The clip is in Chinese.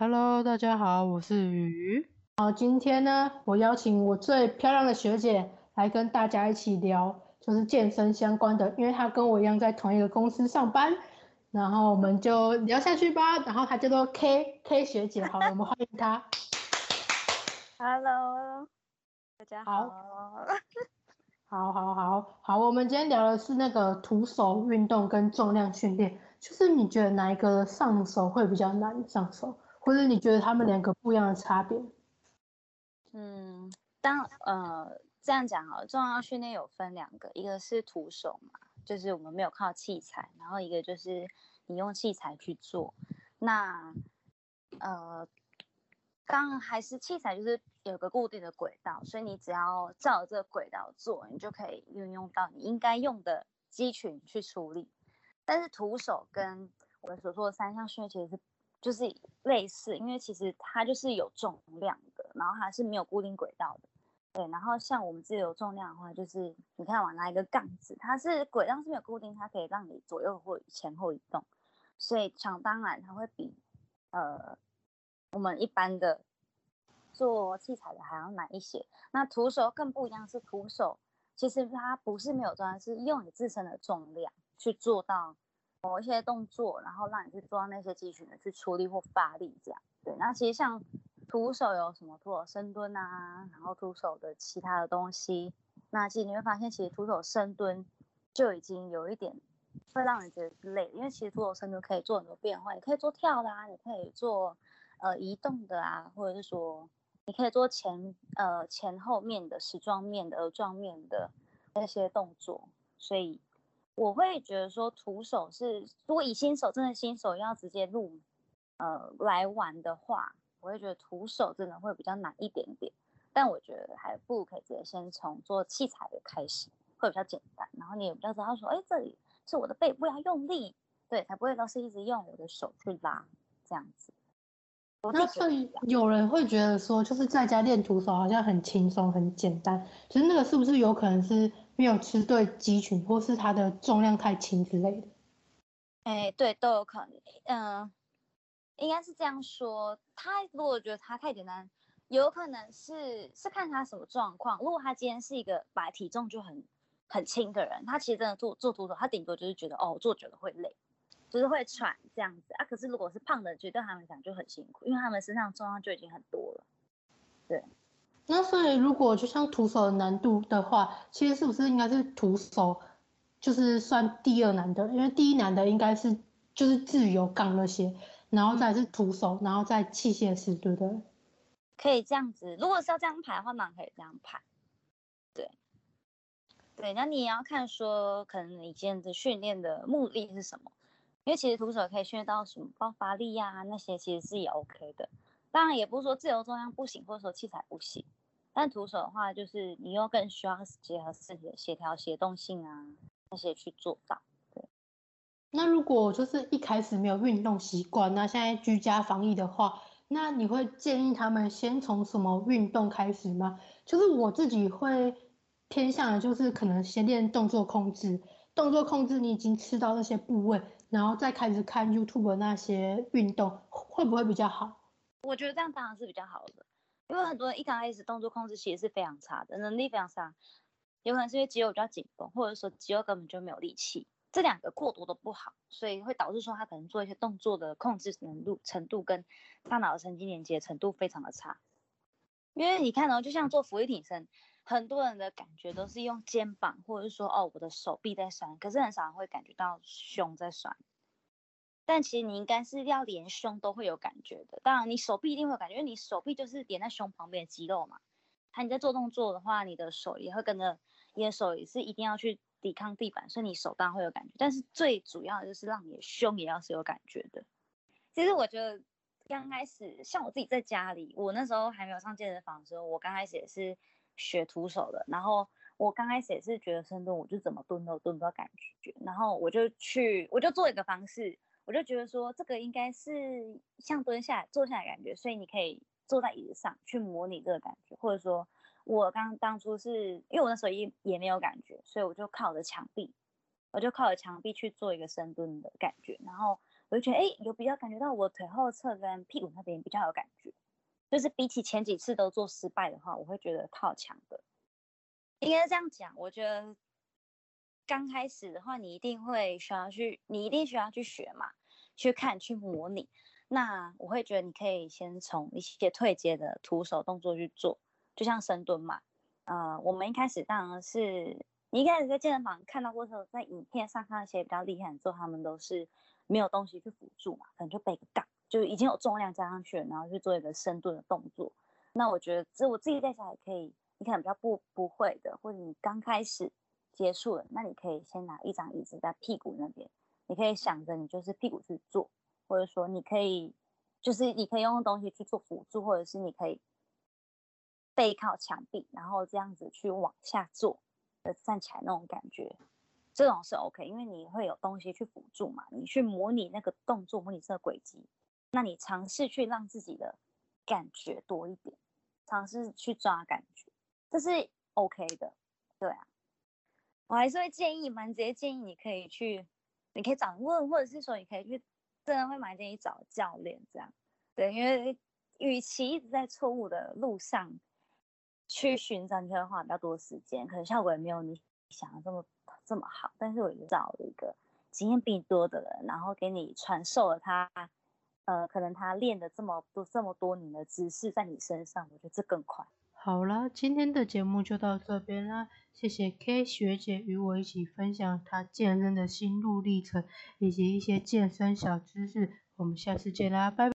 Hello，大家好，我是鱼。好，今天呢，我邀请我最漂亮的学姐来跟大家一起聊，就是健身相关的，因为她跟我一样在同一个公司上班，然后我们就聊下去吧。然后她叫做 K K 学姐，好，我们欢迎她。Hello，大家好。好好好好，我们今天聊的是那个徒手运动跟重量训练，就是你觉得哪一个上手会比较难上手，或者你觉得他们两个不一样的差别？嗯，当呃这样讲好了，重量训练有分两个，一个是徒手嘛，就是我们没有靠器材，然后一个就是你用器材去做。那呃，刚还是器材就是有个固定的轨道，所以你只要照这个轨道做，你就可以运用到你应该用的肌群去处理。但是徒手跟我们所做的三项训练其实是就是类似，因为其实它就是有重量的，然后它是没有固定轨道的。对，然后像我们自由重量的话，就是你看我拿一个杠子，它是轨道是没有固定，它可以让你左右或前后移动，所以想当然它会比呃我们一般的做器材的还要难一些。那徒手更不一样，是徒手其实它不是没有重量，是用你自身的重量去做到某一些动作，然后让你去做到那些肌群的去出力或发力这样。对，那其实像徒手有什么徒手深蹲啊，然后徒手的其他的东西，那其实你会发现，其实徒手深蹲就已经有一点会让人觉得累，因为其实徒手深蹲可以做很多变化，你可以做跳的啊，你可以做呃移动的啊，或者是说你可以做前呃前后面的矢状面的、额状面的那些动作，所以我会觉得说徒手是，如果以新手真的新手要直接入呃来玩的话。我会觉得徒手真的会比较难一点点，但我觉得还不如可以直接先从做器材的开始，会比较简单。然后你也比较知道说，哎，这里是我的背部要用力，对，才不会都是一直用我的手去拉这样子。那所以有人会觉得说，就是在家练徒手好像很轻松、很简单，其实那个是不是有可能是没有吃对肌群，或是它的重量太轻之类的？哎，对，都有可能。嗯。应该是这样说，他如果觉得他太简单，有可能是是看他什么状况。如果他今天是一个把体重就很很轻的人，他其实真的做做徒手，他顶多就是觉得哦做久了会累，就是会喘这样子啊。可是如果是胖的，觉得他们讲就很辛苦，因为他们身上重量就已经很多了。对，那所以如果就像徒手的难度的话，其实是不是应该是徒手就是算第二难的？因为第一难的应该是就是自由杠那些。然后再是徒手，然后再器械式，对不对？可以这样子。如果是要这样排的话，那可以这样排。对，对，那你也要看说，可能你今天的训练的目的是什么？因为其实徒手可以训练到什么爆发力呀，那些其实是也 OK 的。当然，也不是说自由重量不行，或者说器材不行。但徒手的话，就是你又更需要结合自己的协调、协动性啊那些去做到。对那如果就是一开始没有运动习惯，那现在居家防疫的话，那你会建议他们先从什么运动开始吗？就是我自己会偏向的，就是可能先练动作控制，动作控制你已经吃到那些部位，然后再开始看 YouTube 那些运动，会不会比较好？我觉得这样当然是比较好的，因为很多人一刚开始动作控制其实是非常差的，能力非常差，有可能是因为肌肉比较紧绷，或者说肌肉根本就没有力气。这两个过多的不好，所以会导致说他可能做一些动作的控制程度程度跟大脑的神经连接程度非常的差。因为你看哦，就像做俯卧撑，很多人的感觉都是用肩膀或者是说哦我的手臂在酸，可是很少人会感觉到胸在酸。但其实你应该是要连胸都会有感觉的，当然你手臂一定会有感觉，因为你手臂就是连在胸旁边的肌肉嘛。那你在做动作的话，你的手也会跟着，你的手也是一定要去。抵抗地板，所以你手当然会有感觉，但是最主要的就是让你的胸也要是有感觉的。其实我觉得刚开始像我自己在家里，我那时候还没有上健身房的时候，我刚开始也是学徒手的。然后我刚开始也是觉得深蹲，我就怎么蹲都蹲不到感觉。然后我就去，我就做一个方式，我就觉得说这个应该是像蹲下来、坐下来感觉，所以你可以坐在椅子上去模拟这个感觉，或者说。我刚当初是因为我那时候也也没有感觉，所以我就靠着墙壁，我就靠着墙壁去做一个深蹲的感觉，然后我就觉得哎，有比较感觉到我腿后侧跟屁股那边比较有感觉，就是比起前几次都做失败的话，我会觉得靠墙的。应该这样讲，我觉得刚开始的话，你一定会需要去，你一定需要去学嘛，去看去模拟。那我会觉得你可以先从一些退阶的徒手动作去做，就像深蹲嘛。呃，我们一开始当然是你一开始在健身房看到过时候，在影片上看那些比较厉害的做，他们都是没有东西去辅助嘛，可能就背杠，就已经有重量加上去，然后去做一个深蹲的动作。那我觉得这我自己在想也可以，你可能比较不不会的，或者你刚开始结束了，那你可以先拿一张椅子在屁股那边，你可以想着你就是屁股去做。或者说，你可以，就是你可以用东西去做辅助，或者是你可以背靠墙壁，然后这样子去往下坐，呃，站起来那种感觉，这种是 OK，因为你会有东西去辅助嘛，你去模拟那个动作，模拟这个轨迹，那你尝试去让自己的感觉多一点，尝试去抓感觉，这是 OK 的，对啊，我还是会建议，蛮直接建议你可以去，你可以找问，或者是说你可以去。真的会蛮建议找教练这样，对，因为与其一直在错误的路上去寻找，你会花比较多时间，可能效果也没有你想的这么这么好。但是我找了一个经验比你多的人，然后给你传授了他，呃，可能他练的这么多这么多年的知识在你身上，我觉得这更快。好啦，今天的节目就到这边啦，谢谢 K 学姐与我一起分享她健身的心路历程以及一些健身小知识，我们下次见啦，拜拜。